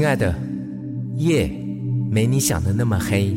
亲爱的，夜没你想的那么黑。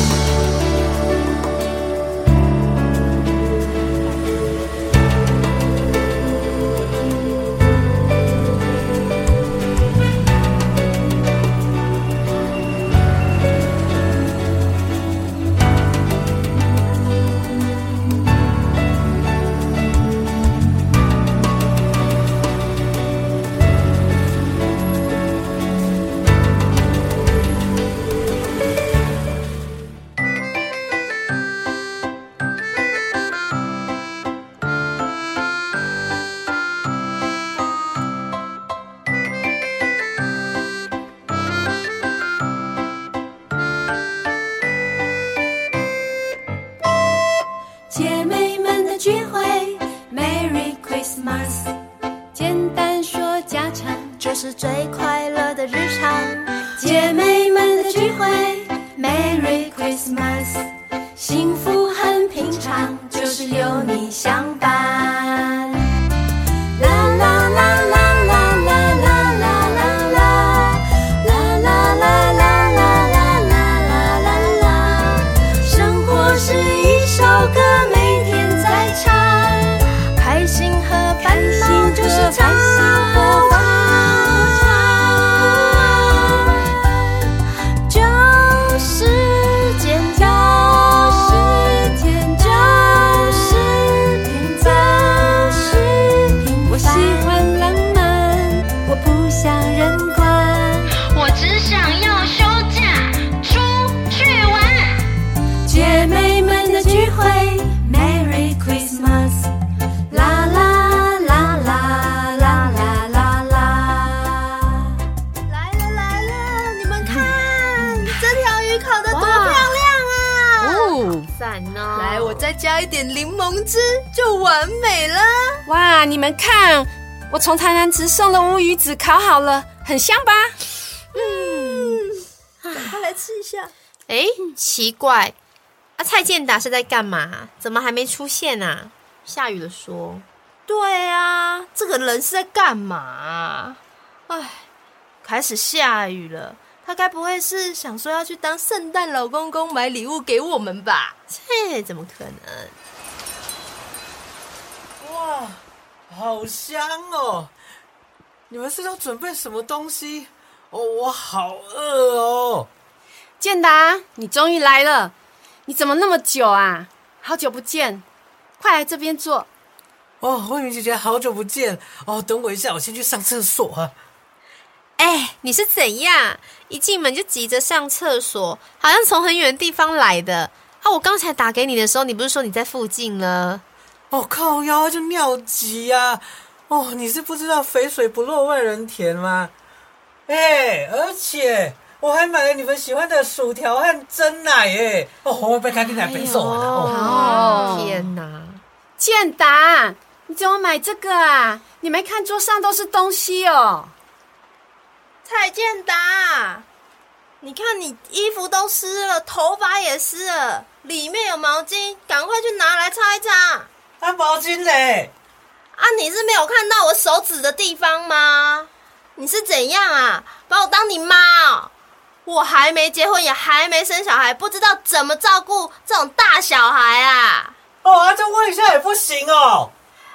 mask。简单说家常，就是最快加一点柠檬汁，就完美了。哇，你们看，我从台南直送的乌鱼子烤好了，很香吧？嗯赶快来吃一下。哎，奇怪，啊，蔡健达是在干嘛？怎么还没出现啊？下雨了说，对啊，这个人是在干嘛？哎，开始下雨了，他该不会是想说要去当圣诞老公公买礼物给我们吧？切，怎么可能？哇，好香哦！你们是要准备什么东西？哦，我好饿哦！健达，你终于来了！你怎么那么久啊？好久不见，快来这边坐。哦，慧明姐姐，好久不见哦！等我一下，我先去上厕所啊。哎，你是怎样？一进门就急着上厕所，好像从很远的地方来的。啊，我刚才打给你的时候，你不是说你在附近了？哦，靠腰就尿急呀、哦，你是不知道肥水不落外人田吗？哎，而且我还买了你们喜欢的薯条和蒸奶耶！哦，我会被开进来背手完了。哦，哦，天哪！健达，你怎么买这个啊？你没看桌上都是东西哦。蔡健达，你看你衣服都湿了，头发也湿了，里面有毛巾，赶快去拿来擦一擦。啊，毛巾嘞！啊，你是没有看到我手指的地方吗？你是怎样啊？把我当你妈哦？我还没结婚，也还没生小孩，不知道怎么照顾这种大小孩啊！哦，啊，这问一下也不行哦。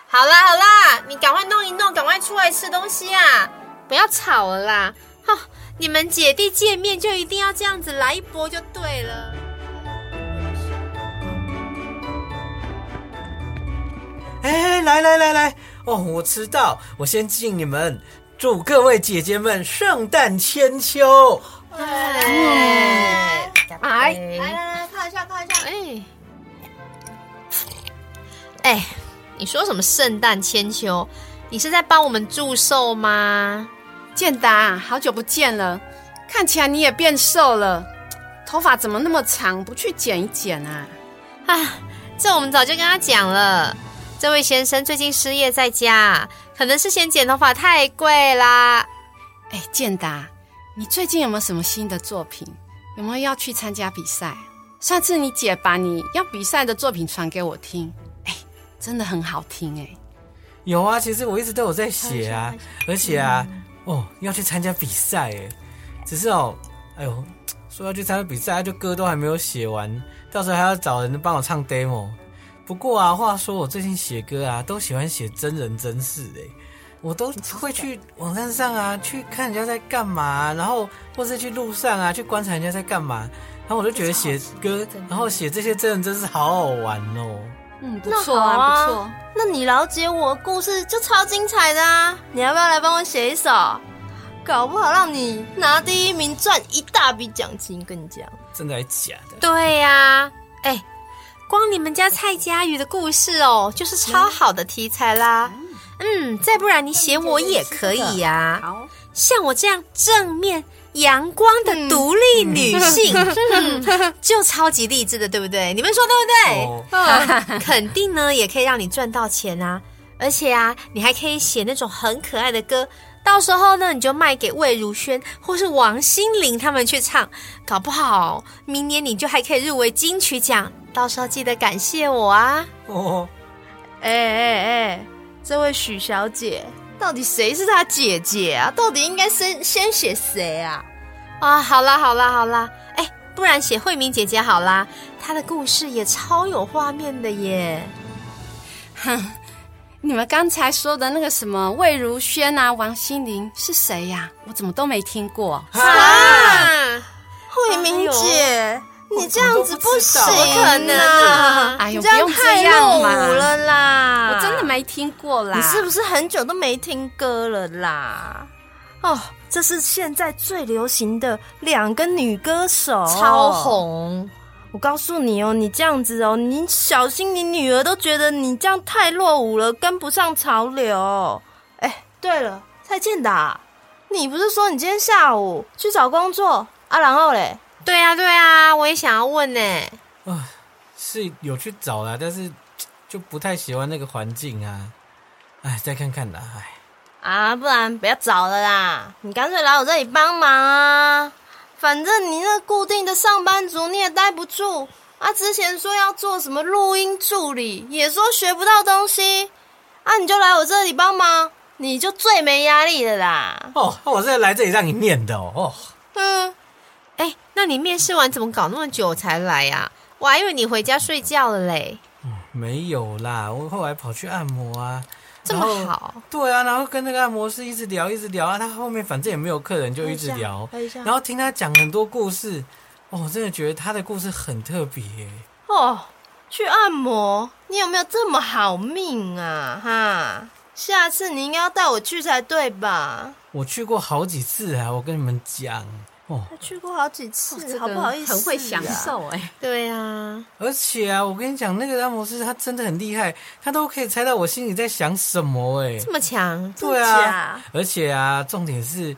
好啦好啦，你赶快弄一弄，赶快出来吃东西啊！不要吵了啦！哈、你们姐弟见面就一定要这样子来一波就对了。哎，来来来来，哦，我知道，我先敬你们，祝各位姐姐们圣诞千秋。哎，哎来来来，看一下看一下。哎，哎，你说什么圣诞千秋？你是在帮我们祝寿吗？建达，好久不见了，看起来你也变瘦了，头发怎么那么长？不去剪一剪啊？啊，这我们早就跟他讲了。这位先生最近失业在家，可能是嫌剪头发太贵啦。哎，建达，你最近有没有什么新的作品？有没有要去参加比赛？上次你姐把你要比赛的作品传给我听，哎，真的很好听哎。有啊，其实我一直都有在写啊，而且啊，哦，要去参加比赛哎，只是哦，哎呦，说要去参加比赛，就歌都还没有写完，到时候还要找人帮我唱 demo。不过啊，话说我最近写歌啊，都喜欢写真人真事哎，我都会去网站上啊，去看人家在干嘛，然后或是去路上啊，去观察人家在干嘛，然后我就觉得写歌，然后写这些真人真事好好玩哦。嗯，不错啊，不错。那你了解我的故事就超精彩的啊！你要不要来帮我写一首？搞不好让你拿第一名，赚一大笔奖金。跟你讲，真的还是假的？对呀，哎。光你们家蔡佳瑜的故事哦，就是超好的题材啦。嗯，再不然你写我也可以呀。好，像我这样正面阳光的独立女性，就超级励志的，对不对？你们说对不对？肯定呢，也可以让你赚到钱啊。而且啊，你还可以写那种很可爱的歌，到时候呢，你就卖给魏如萱或是王心凌他们去唱，搞不好明年你就还可以入围金曲奖。到时候记得感谢我啊！哦，哎哎哎，这位许小姐，到底谁是她姐姐啊？到底应该先先写谁啊？啊，好啦好啦好啦，哎，不然写慧明姐姐好啦，她的故事也超有画面的耶。哼，你们刚才说的那个什么魏如萱啊、王心凌是谁呀？我怎么都没听过啊？慧明姐。你这样子不行，不可能啊！哎呦，不用这样嘛！了啦，我真的没听过啦。你是不是很久都没听歌了啦？哦，这是现在最流行的两个女歌手，超红。我告诉你哦，你这样子哦，你小心你女儿都觉得你这样太落伍了，跟不上潮流。哎，对了，蔡健达，你不是说你今天下午去找工作啊？然后嘞？对啊，对啊，我也想要问呢。啊，是有去找啦，但是就不太喜欢那个环境啊。哎，再看看啦，哎。啊，不然不要找了啦，你干脆来我这里帮忙啊。反正你那固定的上班族你也待不住啊。之前说要做什么录音助理，也说学不到东西啊。你就来我这里帮忙，你就最没压力的啦。哦，我是来这里让你念的哦。嗯。哎，那你面试完怎么搞那么久才来呀？我还以为你回家睡觉了嘞。嗯，没有啦，我后来跑去按摩啊。这么好？对啊，然后跟那个按摩师一直聊，一直聊啊。他后面反正也没有客人，就一直聊。然后听他讲很多故事，哦，我真的觉得他的故事很特别。哦，去按摩？你有没有这么好命啊？哈，下次你应该要带我去才对吧？我去过好几次啊，我跟你们讲。哦，去过好几次，好不好意思，很会享受哎。对呀，而且啊，我跟你讲，那个按摩师他真的很厉害，他都可以猜到我心里在想什么哎，这么强？对啊，而且啊，重点是，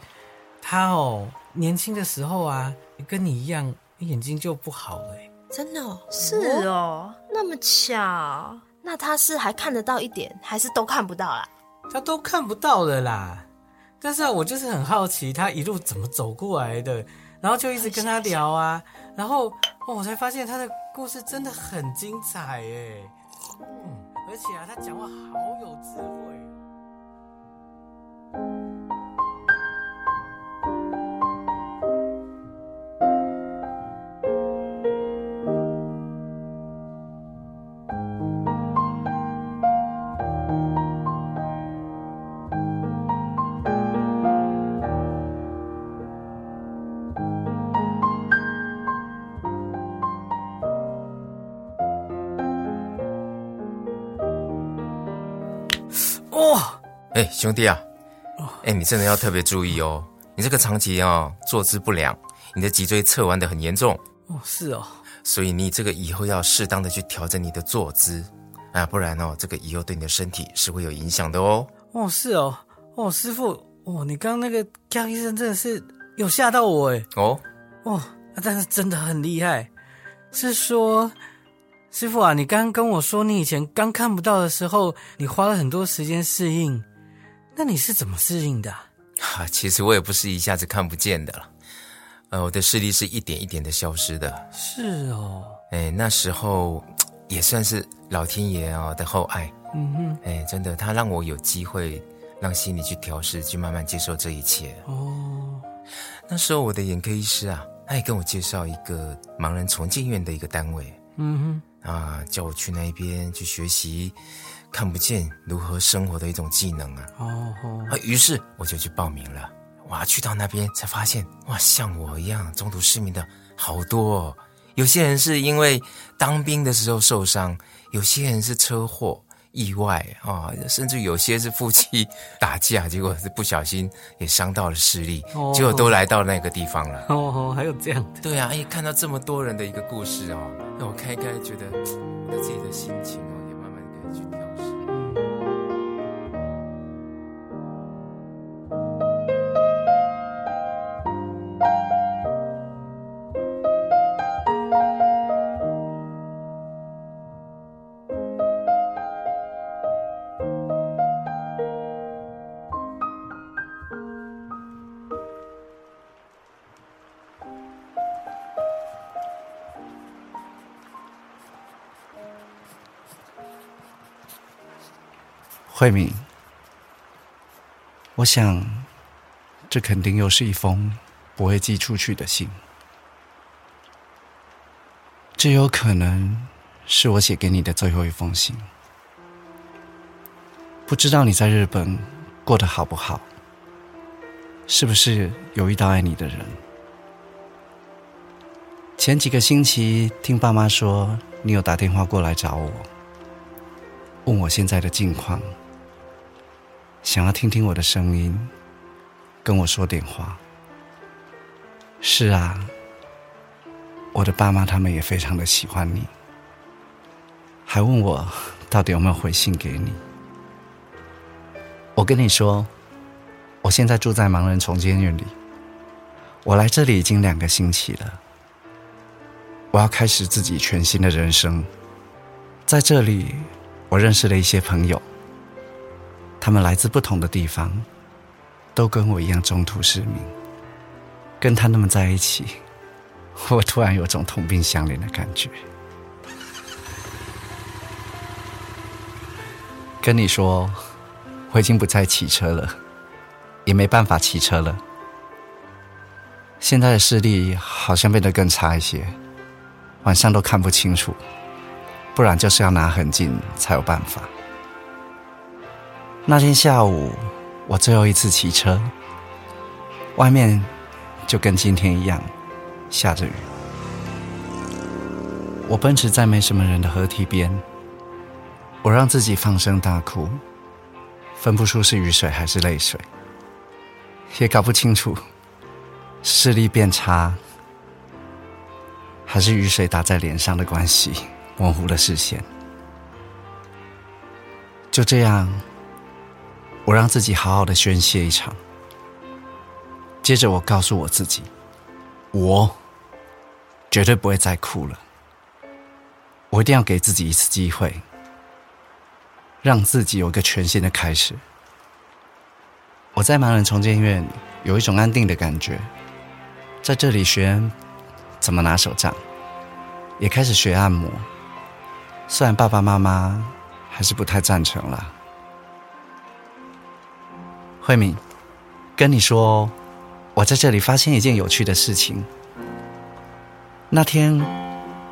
他哦，年轻的时候啊，跟你一样，眼睛就不好了，真的哦，是哦，那么巧，那他是还看得到一点，还是都看不到啦？他都看不到了啦。但是，我就是很好奇他一路怎么走过来的，然后就一直跟他聊啊，然后哦，我才发现他的故事真的很精彩诶，嗯，而且啊，他讲话好有智慧。哎，兄弟啊，哎，你真的要特别注意哦。你这个长期啊坐姿不良，你的脊椎侧弯的很严重。哦，是哦。所以你这个以后要适当的去调整你的坐姿，啊，不然哦，这个以后对你的身体是会有影响的哦。哦，是哦，哦，师傅，哦，你刚刚那个江医生真的是有吓到我哎。哦，哦，但是真的很厉害。是说，师傅啊，你刚刚跟我说你以前刚看不到的时候，你花了很多时间适应，那你是怎么适应的？哈，其实我也不是一下子看不见的了，呃，我的视力是一点一点的消失的。是哦，哎，那时候也算是老天爷啊的厚爱。嗯哼，哎，真的，他让我有机会让心理去调试，去慢慢接受这一切。哦，那时候我的眼科医师啊，他也跟我介绍一个盲人重建院的一个单位。嗯哼，啊，叫我去那边去学习看不见如何生活的一种技能啊。哦哦，啊，于是我就去报名了。哇，去到那边才发现，哇，像我一样中途失明的好多。哦。有些人是因为当兵的时候受伤，有些人是车祸。意外啊，甚至有些是夫妻打架，结果是不小心也伤到了视力，结果都来到那个地方了。哦，还有这样的？对啊，哎，看到这么多人的一个故事哦，那我开开觉得 我自己的心情哦，慧敏，我想，这肯定又是一封不会寄出去的信。这有可能是我写给你的最后一封信。不知道你在日本过得好不好？是不是有遇到爱你的人？前几个星期听爸妈说，你有打电话过来找我，问我现在的近况。想要听听我的声音，跟我说点话。是啊，我的爸妈他们也非常的喜欢你，还问我到底有没有回信给你。我跟你说，我现在住在盲人重建院里，我来这里已经两个星期了。我要开始自己全新的人生，在这里，我认识了一些朋友。他们来自不同的地方，都跟我一样中途失明。跟他那么在一起，我突然有种同病相怜的感觉。跟你说，我已经不再骑车了，也没办法骑车了。现在的视力好像变得更差一些，晚上都看不清楚，不然就是要拿很近才有办法。那天下午，我最后一次骑车，外面就跟今天一样下着雨。我奔驰在没什么人的河堤边，我让自己放声大哭，分不出是雨水还是泪水，也搞不清楚视力变差还是雨水打在脸上的关系模糊了视线。就这样。我让自己好好的宣泄一场，接着我告诉我自己，我绝对不会再哭了。我一定要给自己一次机会，让自己有个全新的开始。我在盲人重建院有一种安定的感觉，在这里学怎么拿手杖，也开始学按摩。虽然爸爸妈妈还是不太赞成了。慧敏，跟你说，我在这里发现一件有趣的事情。那天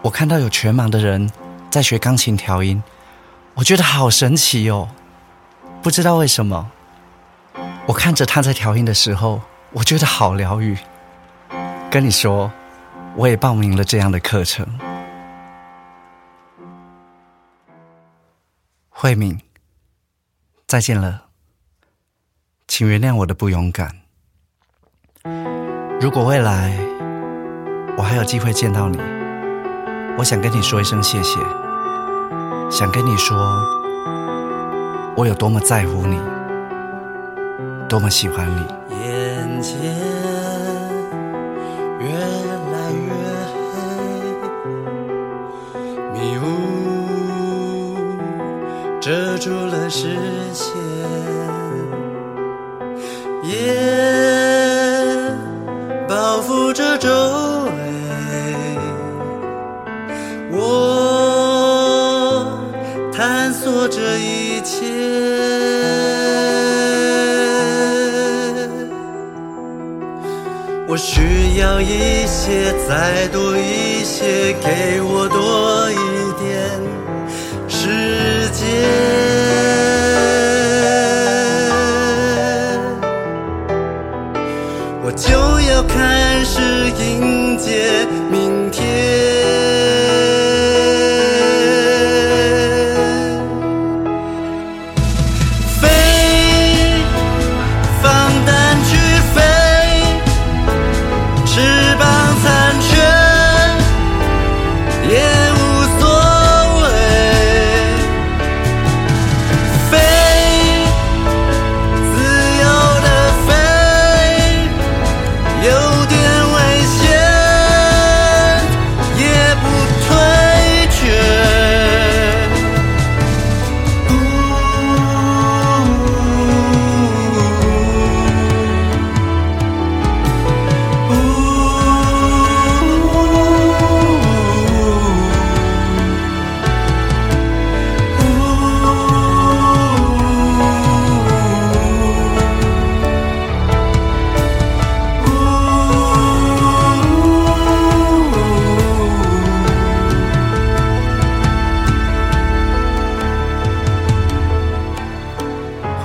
我看到有全盲的人在学钢琴调音，我觉得好神奇哦。不知道为什么，我看着他在调音的时候，我觉得好疗愈。跟你说，我也报名了这样的课程。慧敏，再见了。请原谅我的不勇敢。如果未来我还有机会见到你，我想跟你说一声谢谢。想跟你说，我有多么在乎你，多么喜欢你。眼前越来越黑，迷雾遮住了视线，夜包覆着周围，我探索这一切。我需要一些，再多一些，给我多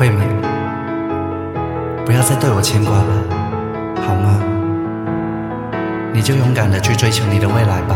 慧敏，不要再对我牵挂了，好吗？你就勇敢的去追求你的未来吧。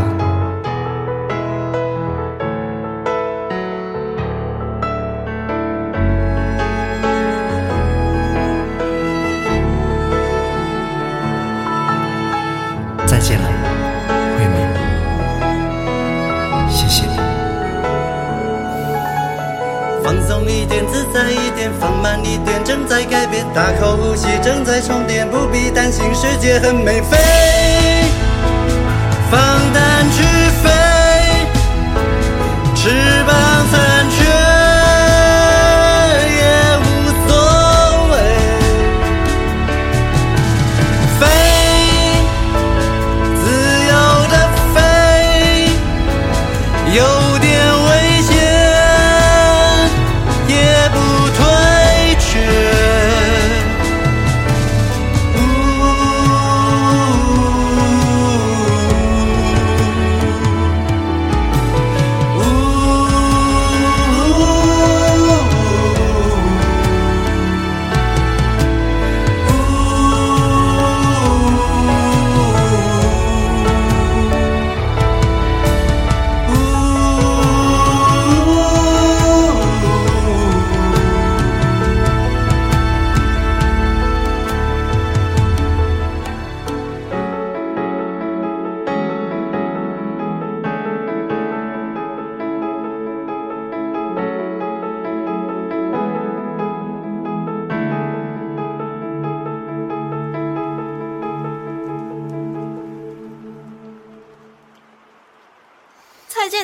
在改变，大口呼吸，正在充电，不必担心，世界很美。飞，放胆去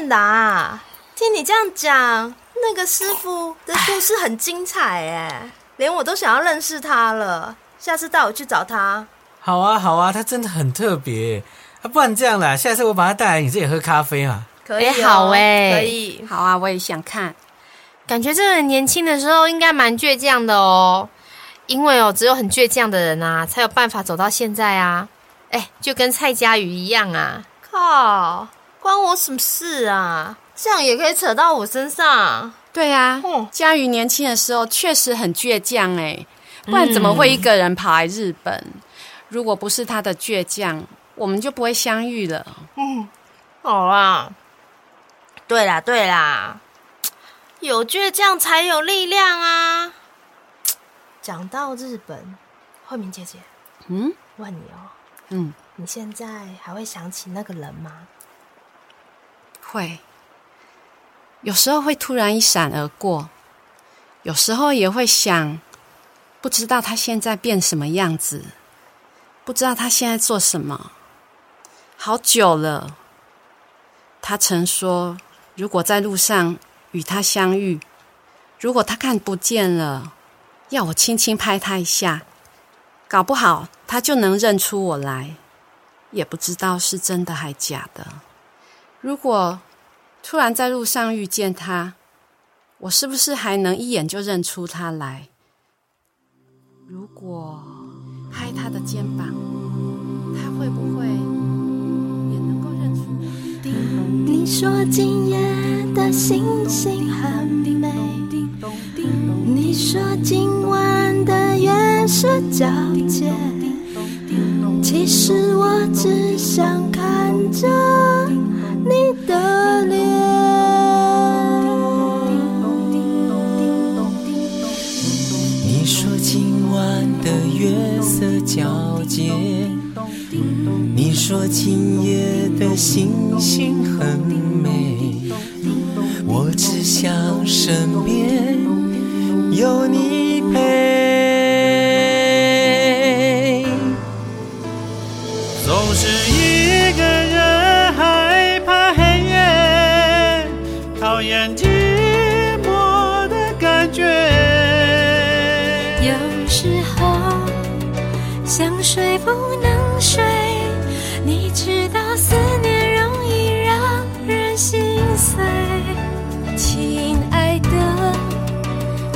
健达，听你这样讲，那个师傅的故事很精彩哎，连我都想要认识他了。下次带我去找他。好啊，好啊，他真的很特别啊！不然这样啦，下次我把他带来你这里喝咖啡嘛。可以、好哎可以。好啊，我也想看。感觉这个人年轻的时候应该蛮倔强的哦，因为哦，只有很倔强的人啊，才有办法走到现在啊。哎，就跟蔡佳瑜一样啊。靠，关我什么事啊？这样也可以扯到我身上。对啊，佳瑜年轻的时候确实很倔强哎，不然怎么会一个人跑来日本？如果不是他的倔强，我们就不会相遇了。嗯好啦，对啦对啦，有倔强才有力量啊。讲到日本，慧敏姐姐，嗯问你哦，嗯，你现在还会想起那个人吗？会。有时候会突然一闪而过，有时候也会想，不知道他现在变什么样子，不知道他现在做什么。好久了，他曾说，如果在路上与他相遇，如果他看不见了，要我轻轻拍他一下，搞不好他就能认出我来。也不知道是真的还假的。如果突然在路上遇见他，我是不是还能一眼就认出他来？如果拍他的肩膀，他会不会也能够认出我？你说今夜的星星很美，你说今晚的月色皎洁。其实我只想看着你的脸。你说今晚的月色皎洁，你说今夜的星星很美，我只想身边有你陪。睡不能睡，你知道思念容易让人心碎。亲爱的，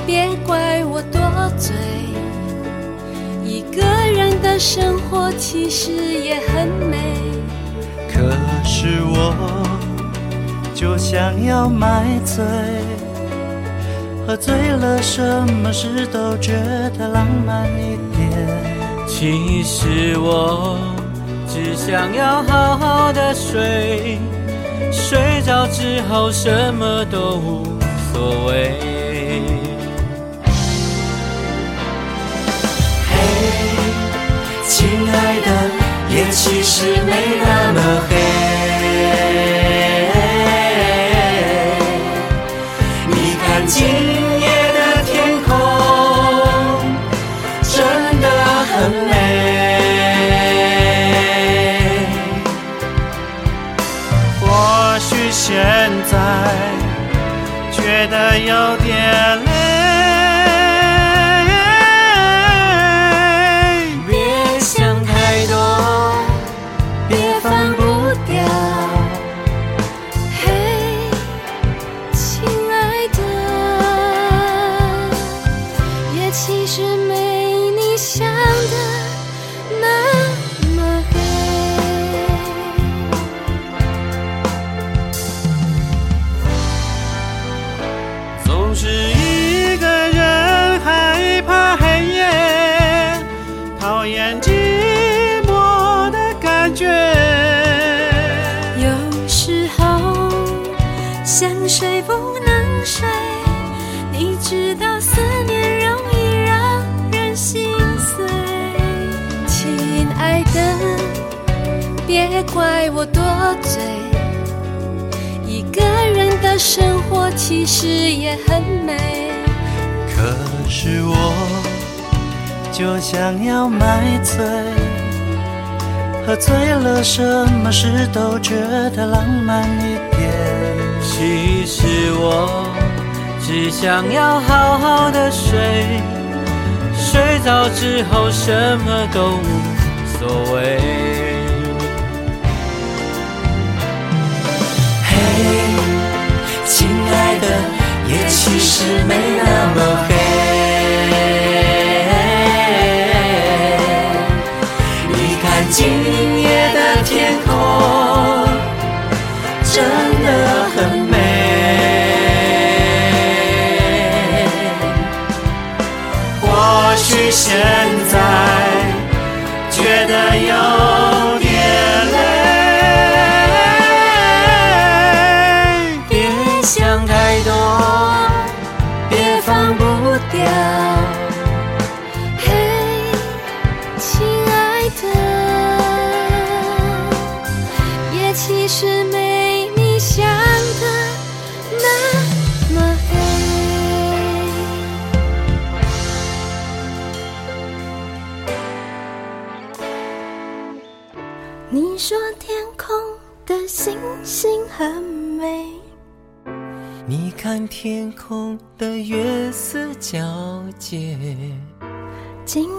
别怪我多嘴，一个人的生活其实也很美。可是我就想要买醉，喝醉了，什么事都觉得浪漫一点。其实我只想要好好的睡，睡着之后什么都无所谓。嘿亲爱的，夜其实没那么黑。你看今许现在觉得有点不能睡，你知道思念容易让人心碎。亲爱的，别怪我多嘴，一个人的生活其实也很美。可是我就想要买醉，喝醉了，什么事都觉得浪漫一点。其实我只想要好好的睡，睡着之后什么都无所谓。嘿，亲爱的，夜其实没那么黑。你说天空的星星很美，你看天空的月色皎洁。今